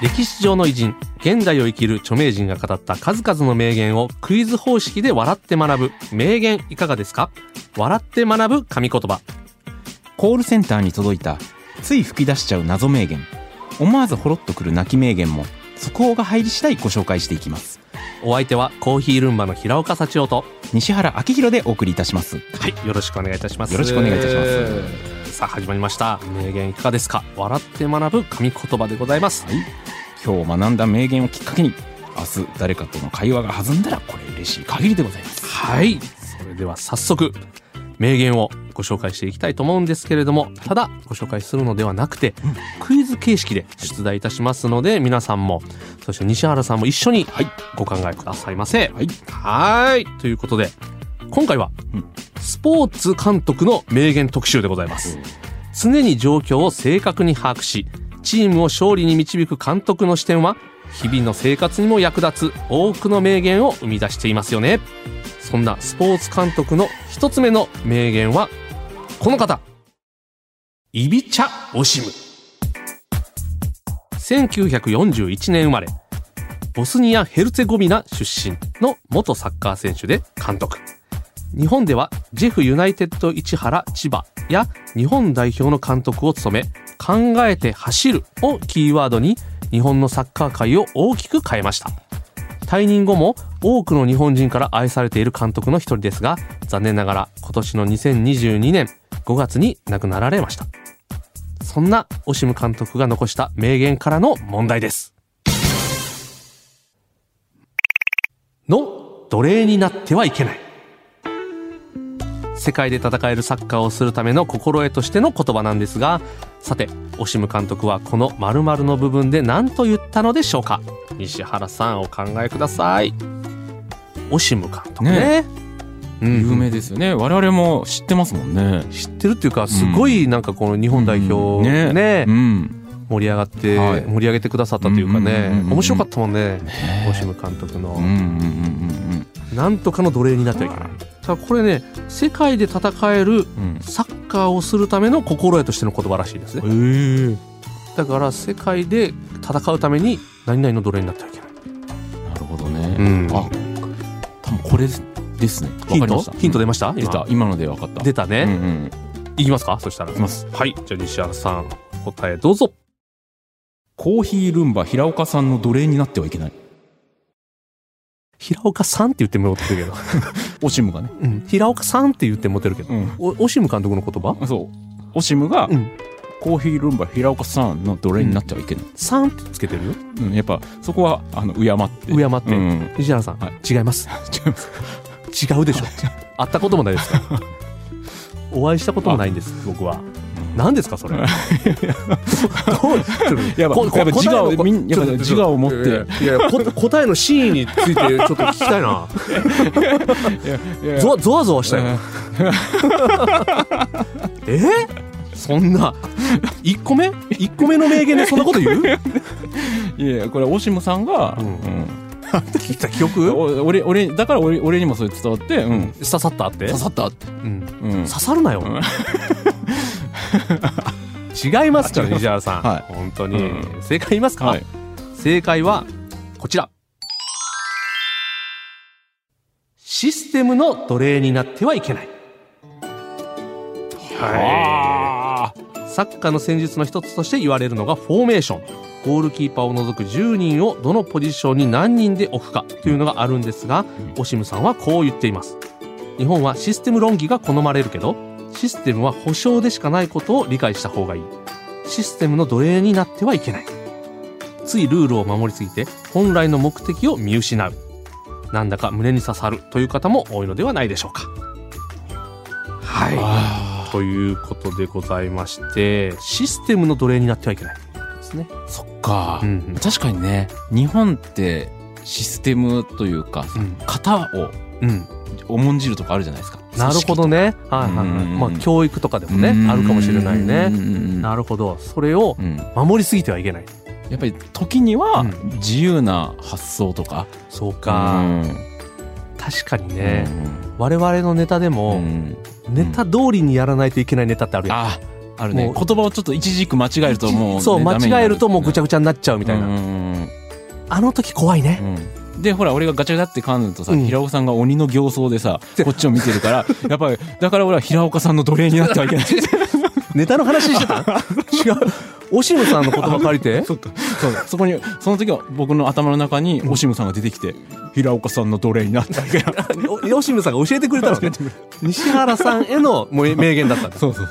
歴史上の偉人現代を生きる著名人が語った数々の名言をクイズ方式で笑って学ぶ。名言いかがですか？笑って学ぶ神言葉。コールセンターに届いたつい吹き出しちゃう謎名言。思わずほろっとくる泣き名言も速報が入り次第ご紹介していきます。お相手はコーヒールンバの平岡幸男と西原明宏でお送りいたします。はいよろしくお願いいたします。よろしくお願いいたしますさあ始まりました。名言いかがですか？笑って学ぶ神言葉でございます、はい。今日学んだ名言をきっかけに明日誰かとの会話が弾んだらこれ嬉しい限りでございます。はい。それでは早速名言をご紹介していきたいと思うんですけれどもただご紹介するのではなくて、クイズ形式で出題いたしますので皆さんもそして西原さんも一緒にご考えくださいませ。はい。はい。ということで今回は、うんスポーツ監督の名言特集でございます、常に状況を正確に把握しチームを勝利に導く監督の視点は日々の生活にも役立つ多くの名言を生み出していますよね。そんなスポーツ監督の一つ目の名言はこの方。イビチャ・オシム。1941年生まれ。ボスニア・ヘルツェゴビナ出身の元サッカー選手で監督。日本ではジェフユナイテッド市原千葉や日本代表の監督を務め考えて走るをキーワードに日本のサッカー界を大きく変えました。退任後も多くの日本人から愛されている監督の一人ですが残念ながら今年の2022年5月に亡くなられました。そんなオシム監督が残した名言からの問題です。の奴隷になってはいけない。世界で戦えるサッカーをするための心得としての言葉なんですがさてオシム監督はこの〇〇の部分で何と言ったのでしょうか？西原さんお考えください。オシム監督ね。うん。有名ですよね。我々も知ってますもんね。知ってるっていうかすごいなんかこの日本代表うん。ね,、うん盛り上がって、はい。盛り上げてくださったというかね、面白かったもんね。ね。オシム監督の、うんうんうんうんなんとかの奴隷になってはいけない。ただこれね世界で戦えるうん。サッカーをするための心得としての言葉らしいですね。え。だから世界で戦うために何々の奴隷になってはいけない。なるほどね、うん。あ多分これですね。ヒント？ヒント出ました？出今た今ので分かった。出たね、うんうん。いきますか？そしたら。いきます。はい。じゃあ西原さん答えどうぞコーヒールンバ平岡さんの奴隷になってはいけない。平岡さんって言ってもらってるけど、オシムがね。うん、平岡さんって言ってもらってるけど、うん。おオシム監督の言葉？そう。オシムが、うん。コーヒールンバ平岡さんの奴隷になってはいけない、さんってつけてる？ようん。やっぱそこはあの敬って。敬って。うん、西原さん、はい。違います。違います。違うでしょ。会ったこともないですから。お会いしたこともないんです僕は何ですかそれ？やっぱここやっぱ自自我を持って。いやいやこ答えの真意についてちょっと聞きたいな。ゾワゾワゾワしたよ。え？そんな。1個目 ?1 個目の名言でそんなこと言う？いやこれオシムさんが、うん。うん。聞いた記憶お俺俺だから俺俺にもそれ伝わって、うん、刺さったって？刺さったって、うん。うん。刺さるなよ。ん 違いますから西原さん、はい。本当に、うん。正解言いますか、はい。正解はこちら。システムの奴隷になってはいけない。あサッカーの戦術の一つとして言われるのがフォーメーション。ゴールキーパーを除く10人をどのポジションに何人で置くかというのがあるんですが、オシムさんはこう言っています。日本はシステム論議が好まれるけどシステムは保証でしかないことを理解した方がいい。システムの奴隷になってはいけない。ついルールを守りすぎて本来の目的を見失う。なんだか胸に刺さるという方も多いのではないでしょうか。はい。あということでございましてシステムの奴隷になってはいけない。ですね。そっか、うんうん。確かにね日本ってシステムというか、うん。型をうん。重んじるとかあるじゃないですかなるほどね。はいはいはい。うん。まあ教育とかでもねあるかもしれないね。なるるほど。それをうん、守りすぎてはいけない。やっぱり時にはうん。自由な発想とか、そうか。うん。確かにね。我々のネタでうんもうん。ネタ通りにやらないといけないネタってあるやん。ああるね。言葉をちょっと一軸間違えるともう、ねそう間違えるともうぐちゃぐぐちゃになっちゃうみたいな。なあの時怖いねでほら俺がガチャガチャって噛んでるとさ、うん。平岡さんが鬼の形相でさ こっちを見てるからやっぱりだから俺は平岡さんの奴隷になってはいけない。ネタの話してた違うオシムさんの言葉借りて。そっかそうそこにその時は僕の頭の中にオシムさんが出てきて平岡さんの奴隷になってはいけない おオシムさんが教えてくれたの。ね西原さんへのもう名言だったんだ。そうそう。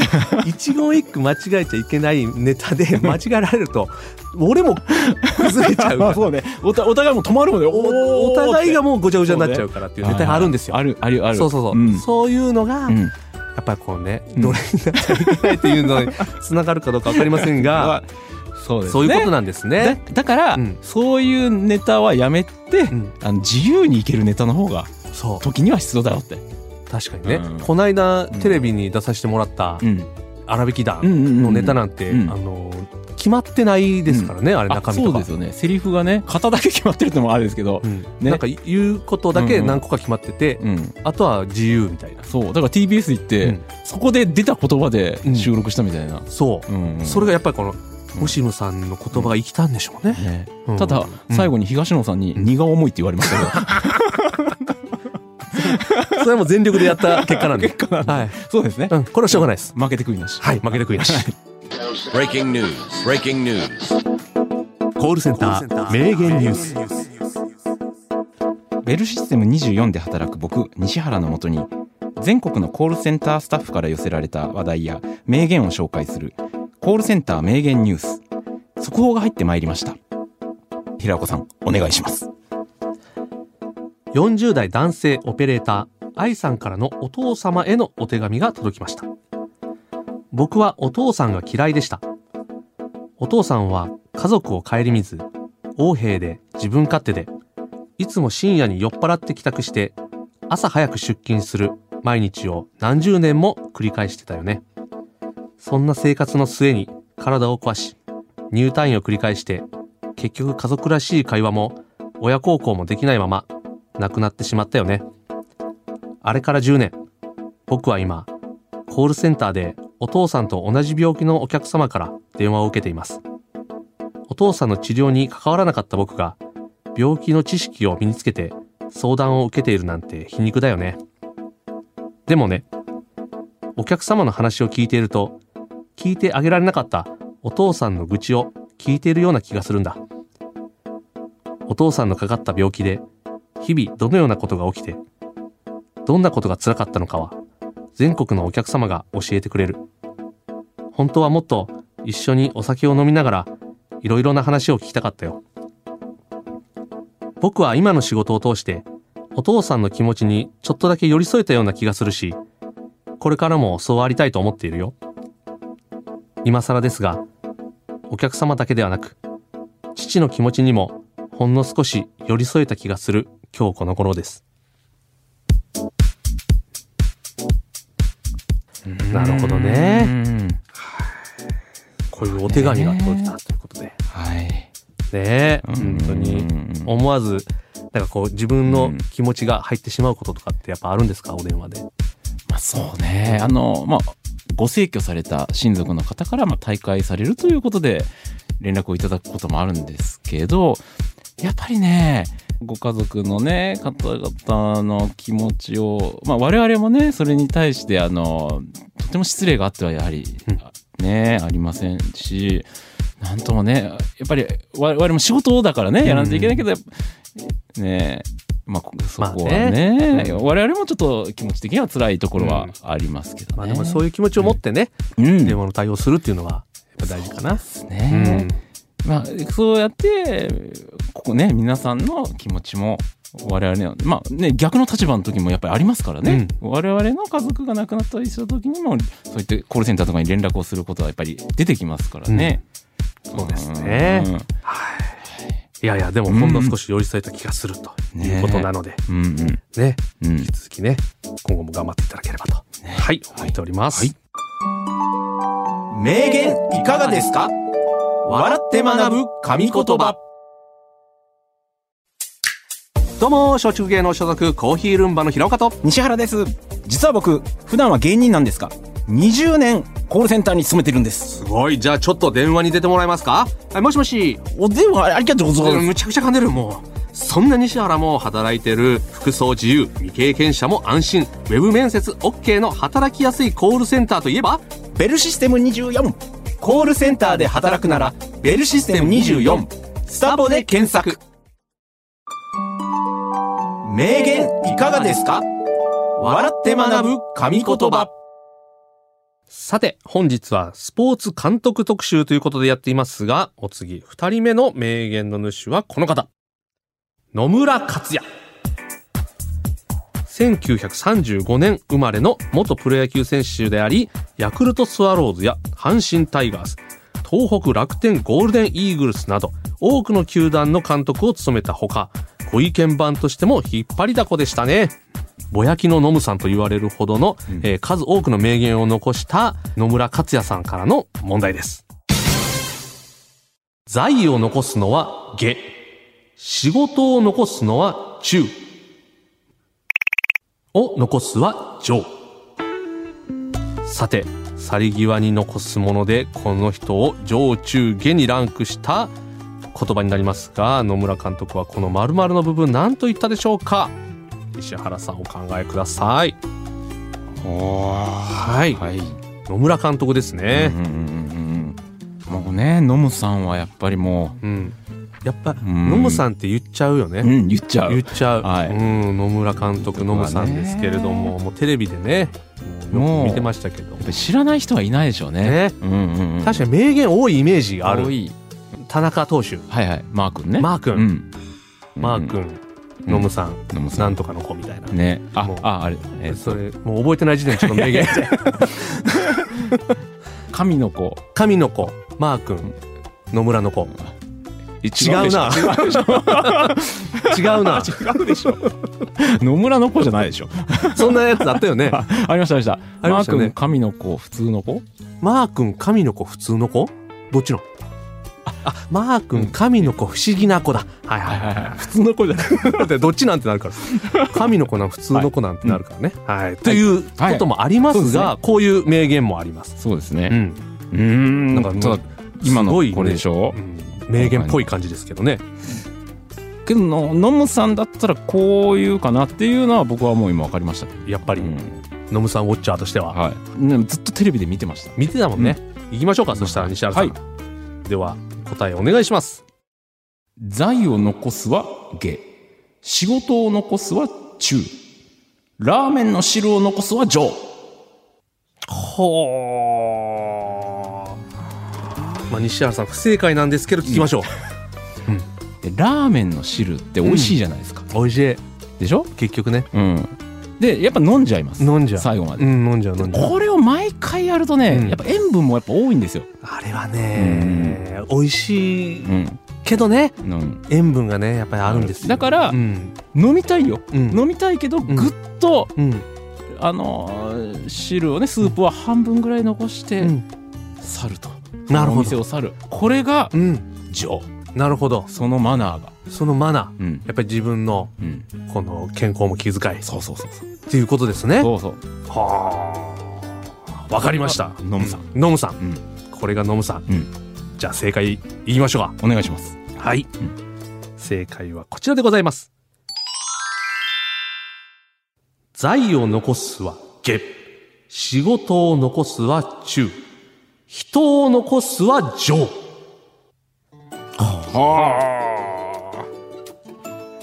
一言一句間違えちゃいけないネタで 間違えられると俺も崩れちゃうそうね。おたお互いも止まるもんね。おお互いがももうごちゃごちゃになっちゃうからっていうネタがあるんですよ。あるあるある。そうそうそう、ん。そういうのが、うんやっぱりこうねうん。奴隷になっちゃいけないっていうのに つながるかどうか分かりませんが、そうですね。そういうことなんですね。だだから、うん。そういうネタはやめて、ん。あの自由にいけるネタの方がそう。時には必要だよって、確かにね、うん。この間テレビに出させてもらったうん、荒引き団うんうんうんのネタなんて、うん。あの決まってないですからね、あれあ中身とか。そうですよね。セリフがね型だけ決まってるってのもあるんですけどう、ん。ね。なんか言うことだけ何個か決まってて、うん。あとは自由みたいな。そう。だから TBS 行って、うん。そこで出た言葉で収録したみたいな、そう、うんうん。それがやっぱりこのうん。オシムさんの言葉が生きたんでしょうね、ね。うん。ただ、うん最後に東野さんに荷が重いって言われましたけど、それはもう全力でやった結果なんで。結果なんではい、そうですね、うん、これはしょうがないです。負けて食いなし。はい。負けて食いなし。Breaking news. Breaking news. コールセンター名言ニュース。ベルシステム24で働く僕西原のもとに全国のコールセンタースタッフから寄せられた話題や名言を紹介する。コールセンター名言ニュース。速報が入ってまいりました。平岡さんお願いします。40代男性オペレーター愛さんからのお父様へのお手紙が届きました。僕はお父さんが嫌いでした。お父さんは家族を顧みず横兵で自分勝手でいつも深夜に酔っ払って帰宅して朝早く出勤する毎日を何十年も繰り返してたよね。そんな生活の末に体を壊し入退院を繰り返して結局家族らしい会話も親孝行もできないまま亡くなってしまったよね。あれから10年、僕は今、コールセンターでお父さんと同じ病気のお客様から電話を受けています。お父さんの治療に関わらなかった僕が、病気の知識を身につけて相談を受けているなんて皮肉だよね。でもね、お客様の話を聞いていると、聞いてあげられなかったお父さんの愚痴を聞いているような気がするんだ。お父さんのかかった病気で日々どのようなことが起きて、どんなことが辛かったのかは、全国のお客様が教えてくれる。本当はもっと一緒にお酒を飲みながら、いろいろな話を聞きたかったよ。僕は今の仕事を通して、お父さんの気持ちにちょっとだけ寄り添えたような気がするし、これからもそうありたいと思っているよ。今更ですが、お客様だけではなく、父の気持ちにもほんの少し寄り添えた気がする今日この頃です。なるほどね。うんこういうお手紙が届いたということで。はいね。え、本当に。思わず、なんかこう自分の気持ちが入ってしまうこととかってやっぱあるんですか？お電話で。まあそうね。あのまあご逝去された親族の方からまあ退会されるということで連絡をいただくこともあるんですけどやっぱりねご家族のね方々の気持ちを、まあ、我々もねそれに対してあのとても失礼があってはやはり、ねありませんしなんともねやっぱり我々も仕事だからねやらないといけないけど、やっぱねまあこそこはまあね,、ね我々もちょっと気持ち的には辛いところはありますけどね。まあでもそういう気持ちを持ってね、うん。電話の対応するっていうのはやっぱ大事かな。ですね。まあ、そうやって、ここね、皆さんの気持ちも、我々の、まあね、逆の立場の時もやっぱりありますからね。我々の家族が亡くなったりした時にも、そういってコールセンターとかに連絡をすることはやっぱり出てきますからね。そうですね。うん。はい。いやいや、でもほんの少し寄り添えた気がするということなので、うんうん。ね、うん。引き続きね、今後も頑張っていただければと、はい、思っております。はい。名言いかがですか？笑って学ぶ神言葉。どうも、松竹芸能所属コーヒールンバの平岡と、西原です。実は僕普段は芸人なんですが20年コールセンターに勤めてるんです。すごい、じゃあちょっと電話に出てもらえますか？はい、もしもし。お電話ありがとうございます。むちゃくちゃ噛んでる、もう。そんな西原も働いてる服装自由未経験者も安心。ウェブ面接 OK の働きやすいコールセンターといえば？ベルシステム24コールセンターで働くならベルシステム24スタボで検索。名言いかがですか？笑って学ぶ神言葉。さて本日はスポーツ監督特集ということでやっていますがお次二人目の名言の主はこの方。野村克也。1935年生まれの元プロ野球選手でありヤクルトスワローズや阪神タイガース東北楽天ゴールデンイーグルスなど多くの球団の監督を務めたほかご意見番としても引っ張りだこでしたね。ぼやきのノムさんと言われるほどの、えー数多くの名言を残した野村克也さんからの問題です。財を残すのは下。仕事を残すのは中。を残すは上。さて去り際に残すものでこの人を上中下にランクした言葉になりますが野村監督はこの〇〇の部分何と言ったでしょうか石原さんお考えくださいはいはい。野村監督ですねうんうんうんうんもうね、ノムさんはやっぱりもうん、やっぱ野村さんって言っちゃうよね、う、ん、言っちゃう。言っちゃう、はいうん、野村監督野村さんですけれどももうテレビでねよく見てましたけど知らない人はいないでしょうね。ねうんうんうん。確かに名言多いイメージがある多い田中投手はいはい。マー君ね。マー君うん。マー君、うん野村さん、ノムさん。なんとかの子みたいな、ね。あもう、あ、あれ。えっとそれもう覚えてない時点でちょっと名言 神の子。神の子マー君野村の子違違うな。違うな。違うでしょ。野村の子じゃないでしょ。そんなやつあったよね。あありましたありました。マー君、神の子、普通の子？マー君神の子？普通の子どっちの？あマー君神の子不思議な子だ。はいはいはい。はい普通の子じゃない。だってどっちなんてなるから。神の子なん普通の子なんてなるからね。はい、ということもありますが、こういう名言もあります。そうですね。うん、うーん。なんか今のこれでしょ？うん名言っぽい感じですけどねけどのノムさんだったらこういうかなっていうのは僕はもう今分かりました。やっぱり、うんノムさんウォッチャーとしてははい。ずっとテレビで見てました。見てたもんね、行きましょうかそしたら西原さん、はでは答えお願いします財を残すは下。仕事を残すは中。ラーメンの汁を残すは上。ほーまあ西原さん不正解なんですけど聞きましょう、でラーメンの汁って美味しいじゃないですか。美味しい。でしょ？結局ね。うん。で、やっぱ飲んじゃいます。飲んじゃう。最後まで。うん飲んじゃう飲んじゃう。これを毎回やるとね、うん。やっぱ塩分もやっぱ多いんですよ。あれはね美味しいうん。けどねうん、塩分がねやっぱりあるんですよ。だから、うん。飲みたいよ。うん。飲みたいけど、ん。ぐっと、うん。あのー汁をね、スープは半分ぐらい残して、うん。去ると。なるほどお店を去る。これが、うん上。なるほどそのマナーが。そのマナーうん。やっぱり自分のうん。この健康も気遣いそうそうそうそう。っていうことですねそうそう。はあわかりましたノムさんうノムさんうん。これがノムさんうん。じゃあ正解いきましょうかお願いします。はい、うん正解はこちらでございます財を残すは下仕事を残すは中人を残すは上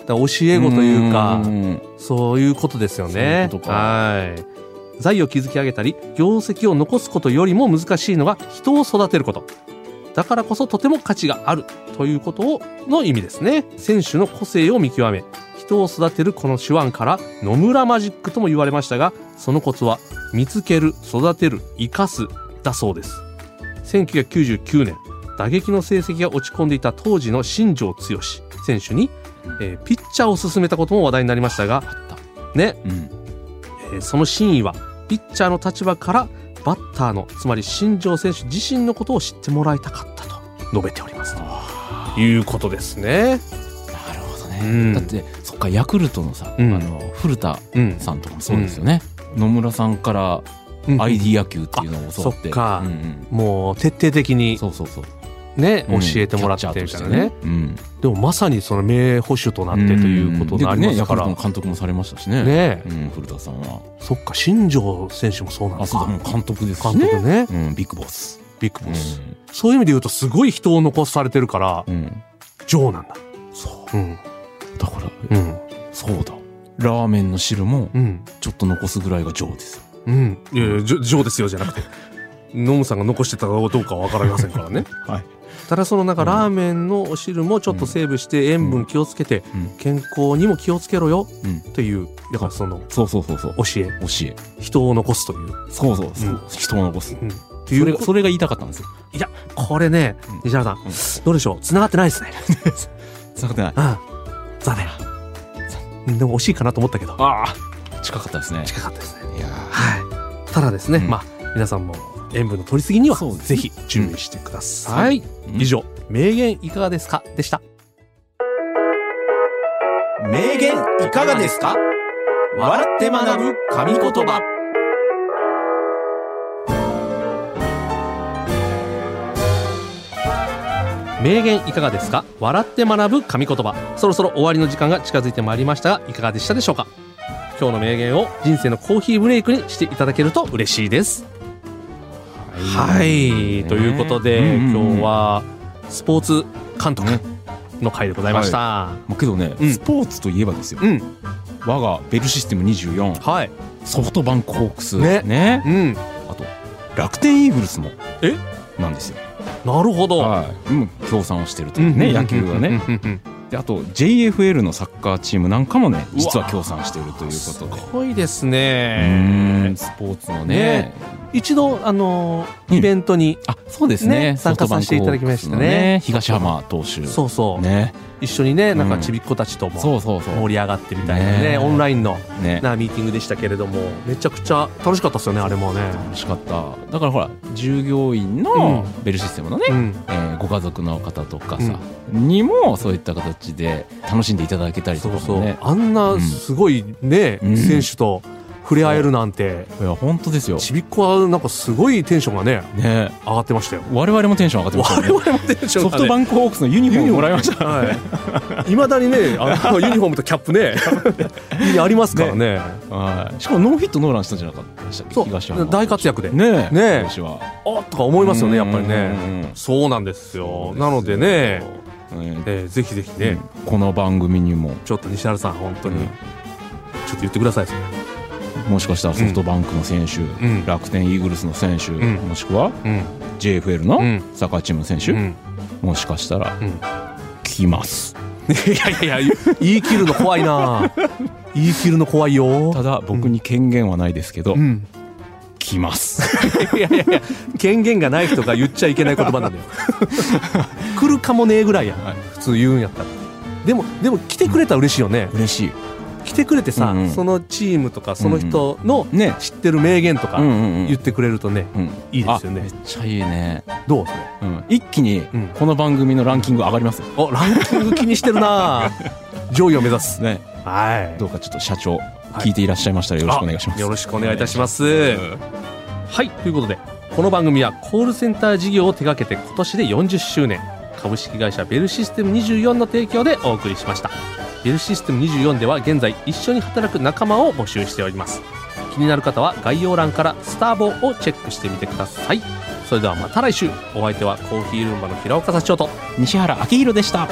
だから教え子というかんそういうことですよね。そういうはい。財を築き上げたり、業績を残すことよりも難しいのが人を育てること。だからこそとても価値があるということをの意味ですね。選手の個性を見極め、人を育てるこの手腕から野村マジックとも言われましたが、そのコツは見つける、育てる、生かすだそうです。1999年、打撃の成績が落ち込んでいた当時の新庄剛志。選手に、えーピッチャーを勧めたことも話題になりましたが、あった。ね、うん。えーその真意はピッチャーの立場からバッターのつまり新庄選手自身のことを知ってもらいたかったと述べておりますということですね。なるほどね。うんだって、そっか、ヤクルトのさ、うんあの、古田うん、さんとかもそうですよね。野村さんからうん ID 野球っていうのを教わって。うんうんもう徹底的にそうそうそう。ね、うん教えてもらってみたいなキャッチャーとしてね。うん。でもまさにその名捕手となってということになりますから。ヤクルトの監督もされましたしね。ねうん、古田さんは。そっか、新庄選手もそうなんあ、ですか。監督ですし監ね。督ね。うん、ビッグボス。ビッグボス。そういう意味で言うと、すごい人を残されてるから、うん。なんだ。そう。うん。だから、うん。そうだ。ラーメンの汁も、うん。ちょっと残すぐらいがジョーですよ。うん。いやいや、ジョーですよじゃなくて、ノムさんが残してたかどうかは分かりませんからね。はい。ただそのなんかラーメンのお汁もちょっとセーブして塩分気をつけてうん。健康にも気をつけろようん。という、だからそのそうそうそうそう。教え、教え。人を残すという。そうそうそう。うん人を残す。うん。っていうこそれが言いたかったんですよ。これねうん、西原さん、どうでしょう？繋がってないですね。つながってない。うん。残念。うんでも惜しいかなと思ったけど、ああ近かったですね。近かったですね。いやはい。ただですね、うんまあ、皆さんも塩分の取りすぎにはぜひ注意してください。ー以。上、名言いかがですか？でした。名言いかがですか？笑って学ぶ神言葉名言いかがですか？笑って学ぶ神言葉。そろそろ終わりの時間が近づいてまいりましたが、いかがでしたでしょうか？今日の名言を人生のコーヒーブレイクにしていただけると嬉しいです。はい。ということで、うんうんうん今日はスポーツ監督の回でございました。まあけどね、うんスポーツといえばですよ。うん。我がベルシステム24、はい。ソフトバンクホークス、ねね。うん。あと、楽天イーグルスも、え？なんですよ。なるほど。はい。うん協賛をしてるというね、野球はね。。うんうんうんで、あと、JFL のサッカーチームなんかもね、実は協賛しているということすで。ごいですねん。スポーツのねね。一度、あのイベントに、あ、そうですね。ね参加させていただきましたね。東浜投手。そうそう、ね。一緒にね、なんかうんちびっ子たちともそうそうそう。盛り上がってみたいなね、ねオンラインのね。なミーティングでしたけれども、めちゃくちゃ楽しかったですよね、あれもね。楽しかった。だからほら、従業員うのんベルシステムのね、うん。えーご家族の方とかさ、にもそういった形で楽しんでいただけたりとそうそうかもね。。あんなすごいね、うん選手と触れ合えるなんて、いや、本当ですよ。ちびっ子はなんかすごいテンションがね、ね上がってましたよ。我々もテンション上がってましたね。々もテンションソフトバンクホークスのユニフォームもらいました。はい。いまだにね、あの ユニフォームとキャップね、ありますからね。はい。しかもノーヒットノーランしたんじゃなかったでしたっけ？そう。大活躍で。ねえ。ねえ今年は。あとか思いますよね、やっぱりね。うんうんうんそうなんですよ。なのでね、えーぜひぜひね、この番組にも、ちょっと西原さん、本当に、うんちょっと言ってください、もしかしたらソフトバンクの選手、ん楽天イーグルスの選手、んもしくはうん。JFL のうんサッカーチームの選手、うん。もしかしたらうん来ます。いやいやいや、言い切るの怖いな 言い切るの怖いよ。ただ僕に権限はないですけど、うん。来ます。いやいやいや、権限がない人が言っちゃいけない言葉なんだよ。来るかもねえぐらいや。はい普通言うんやったら。でも、でも来てくれたら嬉しいよね。嬉しい。来てくれてさ、うんうん。そのチームとかその人のね。知ってる名言とかうんうんうん。言ってくれるとね、うん。いいですよね。あめっちゃいいね。どう？それうん。一気にうん。この番組のランキング上がりますよ。おランキング気にしてるな。上位を目指す。ね。はい。どうかちょっと社長、聞いていらっしゃいました。らよろしくお願いします。よろしくお願いいたします、うん。はい。ということでこの番組はコールセンター事業を手掛けて今年で40周年。株式会社ベルシステム24の提供でお送りしましたベルシステム24では現在一緒に働く仲間を募集しております。気になる方は概要欄からスターボをチェックしてみてください。それではまた来週。お相手はコーヒールンバの平岡社長と。西原明宏でした。